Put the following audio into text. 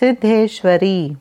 Siddheshwari.